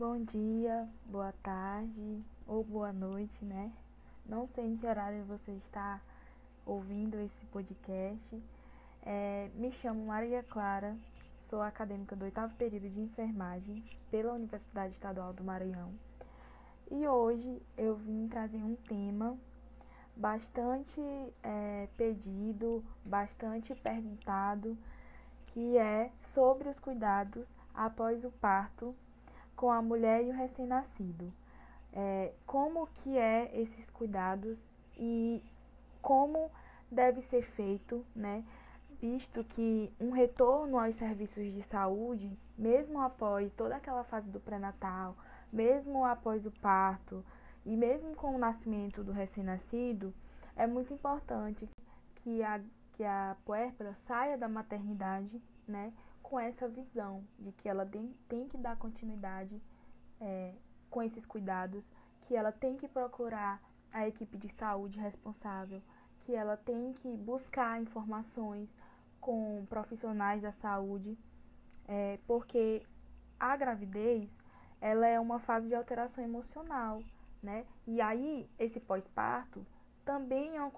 Bom dia, boa tarde ou boa noite, né? Não sei em que horário você está ouvindo esse podcast. É, me chamo Maria Clara, sou acadêmica do oitavo período de enfermagem pela Universidade Estadual do Maranhão. E hoje eu vim trazer um tema bastante é, pedido, bastante perguntado, que é sobre os cuidados após o parto com a mulher e o recém-nascido. É, como que é esses cuidados e como deve ser feito, né? Visto que um retorno aos serviços de saúde, mesmo após toda aquela fase do pré-natal, mesmo após o parto e mesmo com o nascimento do recém-nascido, é muito importante que a, que a puérpera saia da maternidade, né? Com essa visão de que ela tem, que dar continuidade é, com esses cuidados, que ela tem que procurar a equipe de saúde responsável, que ela tem que buscar informações com profissionais da saúde, é, porque a gravidez ela é uma fase de alteração emocional, né? E aí esse pós-parto também é uma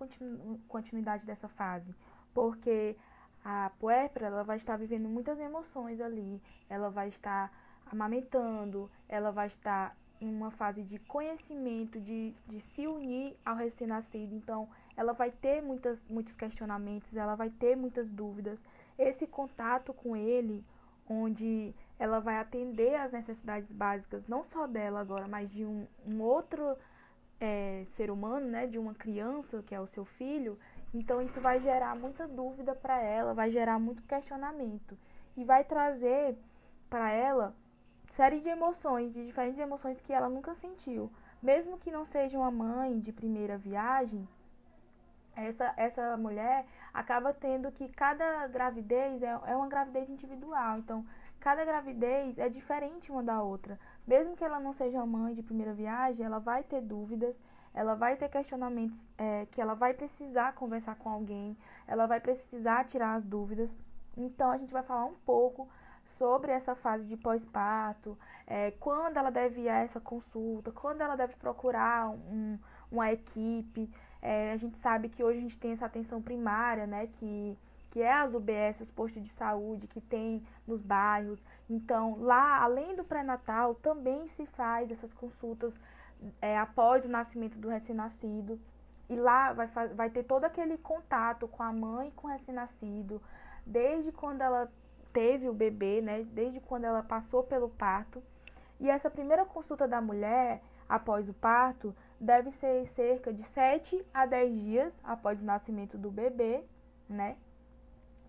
continuidade dessa fase, porque a puérpera ela vai estar vivendo muitas emoções ali, ela vai estar amamentando, ela vai estar em uma fase de conhecimento, de, de se unir ao recém-nascido. Então, ela vai ter muitas, muitos questionamentos, ela vai ter muitas dúvidas. Esse contato com ele, onde ela vai atender às necessidades básicas, não só dela agora, mas de um, um outro é, ser humano, né, de uma criança, que é o seu filho. Então, isso vai gerar muita dúvida para ela, vai gerar muito questionamento. E vai trazer para ela série de emoções, de diferentes emoções que ela nunca sentiu. Mesmo que não seja uma mãe de primeira viagem, essa, essa mulher acaba tendo que cada gravidez é, é uma gravidez individual. Então, cada gravidez é diferente uma da outra. Mesmo que ela não seja mãe de primeira viagem, ela vai ter dúvidas, ela vai ter questionamentos é, que ela vai precisar conversar com alguém, ela vai precisar tirar as dúvidas. Então, a gente vai falar um pouco sobre essa fase de pós-parto, é, quando ela deve ir a essa consulta, quando ela deve procurar um, uma equipe. É, a gente sabe que hoje a gente tem essa atenção primária, né, que, que é as UBS, os postos de saúde que tem nos bairros. Então, lá, além do pré-natal, também se faz essas consultas é, após o nascimento do recém-nascido. E lá vai, vai ter todo aquele contato com a mãe com o recém-nascido, desde quando ela teve o bebê, né, desde quando ela passou pelo parto. E essa primeira consulta da mulher após o parto deve ser cerca de 7 a 10 dias após o nascimento do bebê, né?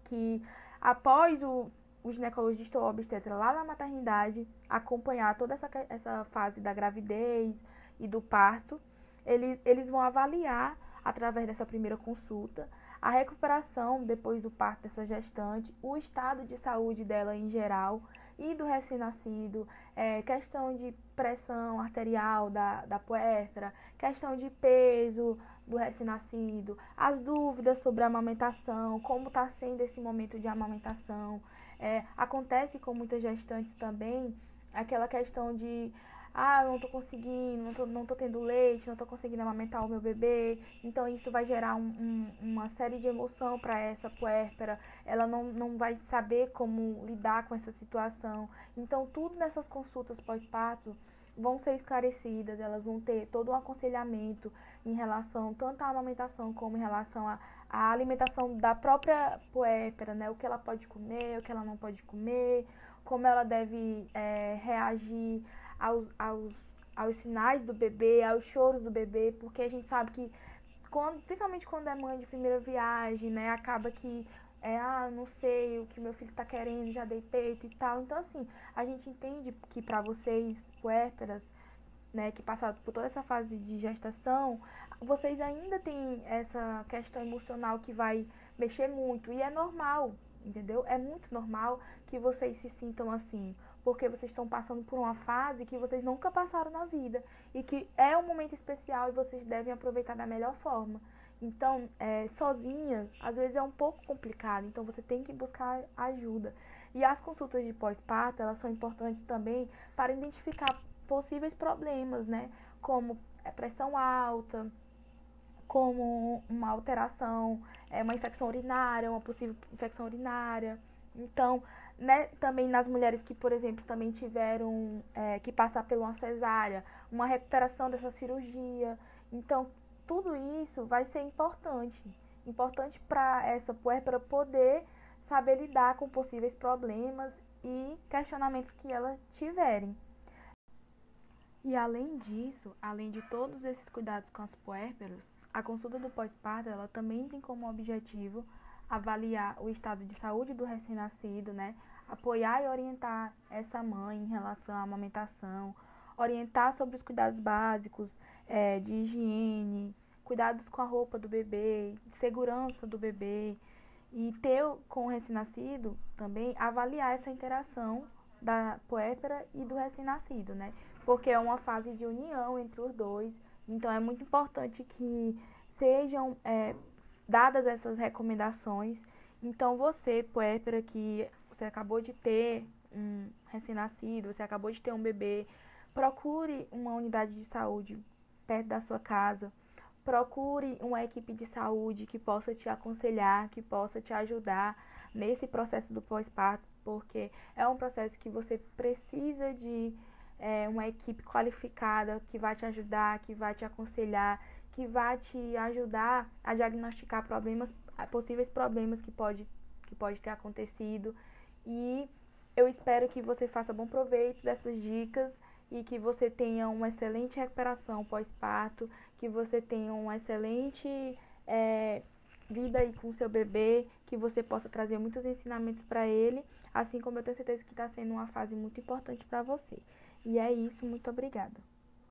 Que após o, o ginecologista ou obstetra lá na maternidade acompanhar toda essa, essa fase da gravidez e do parto, eles, eles vão avaliar através dessa primeira consulta a recuperação depois do parto dessa gestante, o estado de saúde dela em geral e do recém-nascido, é, questão de pressão arterial da, da puérpera, questão de peso do recém-nascido, as dúvidas sobre a amamentação, como está sendo esse momento de amamentação. É, acontece com muitas gestantes também aquela questão de ah, eu não tô conseguindo, não tô, não tô tendo leite, não tô conseguindo amamentar o meu bebê. Então isso vai gerar um, um, uma série de emoção para essa puérpera. Ela não, não vai saber como lidar com essa situação. Então tudo nessas consultas pós-parto vão ser esclarecidas, elas vão ter todo um aconselhamento em relação tanto à amamentação como em relação à, à alimentação da própria puérpera, né? O que ela pode comer, o que ela não pode comer, como ela deve é, reagir aos, aos, aos sinais do bebê, aos choros do bebê, porque a gente sabe que, quando, principalmente quando é mãe de primeira viagem, né, acaba que é, ah, não sei o que meu filho tá querendo, já dei peito e tal. Então, assim, a gente entende que para vocês, puérperas, né, que passaram por toda essa fase de gestação, vocês ainda têm essa questão emocional que vai mexer muito. E é normal, entendeu? É muito normal que vocês se sintam assim porque vocês estão passando por uma fase que vocês nunca passaram na vida e que é um momento especial e vocês devem aproveitar da melhor forma. Então, é, sozinha, às vezes é um pouco complicado, então você tem que buscar ajuda. E as consultas de pós-parto, elas são importantes também para identificar possíveis problemas, né? Como é, pressão alta, como uma alteração, é, uma infecção urinária, uma possível infecção urinária. Então, né, também nas mulheres que, por exemplo, também tiveram é, que passar por uma cesárea, uma recuperação dessa cirurgia. Então, tudo isso vai ser importante. Importante para essa puérpera poder saber lidar com possíveis problemas e questionamentos que ela tiverem. E além disso, além de todos esses cuidados com as puérperas, a consulta do pós-parto ela também tem como objetivo avaliar o estado de saúde do recém-nascido, né? Apoiar e orientar essa mãe em relação à amamentação, orientar sobre os cuidados básicos é, de higiene, cuidados com a roupa do bebê, segurança do bebê e ter com o recém-nascido também avaliar essa interação da puérpera e do recém-nascido, né? Porque é uma fase de união entre os dois, então é muito importante que sejam é, dadas essas recomendações. Então você, puérpera, que você acabou de ter um recém-nascido, você acabou de ter um bebê, procure uma unidade de saúde perto da sua casa. Procure uma equipe de saúde que possa te aconselhar, que possa te ajudar nesse processo do pós-parto, porque é um processo que você precisa de é, uma equipe qualificada que vai te ajudar, que vai te aconselhar, que vai te ajudar a diagnosticar problemas, possíveis problemas que pode, que pode ter acontecido. E eu espero que você faça bom proveito dessas dicas e que você tenha uma excelente recuperação pós-parto, que você tenha uma excelente é, vida aí com seu bebê, que você possa trazer muitos ensinamentos para ele, assim como eu tenho certeza que está sendo uma fase muito importante para você. E é isso, muito obrigada.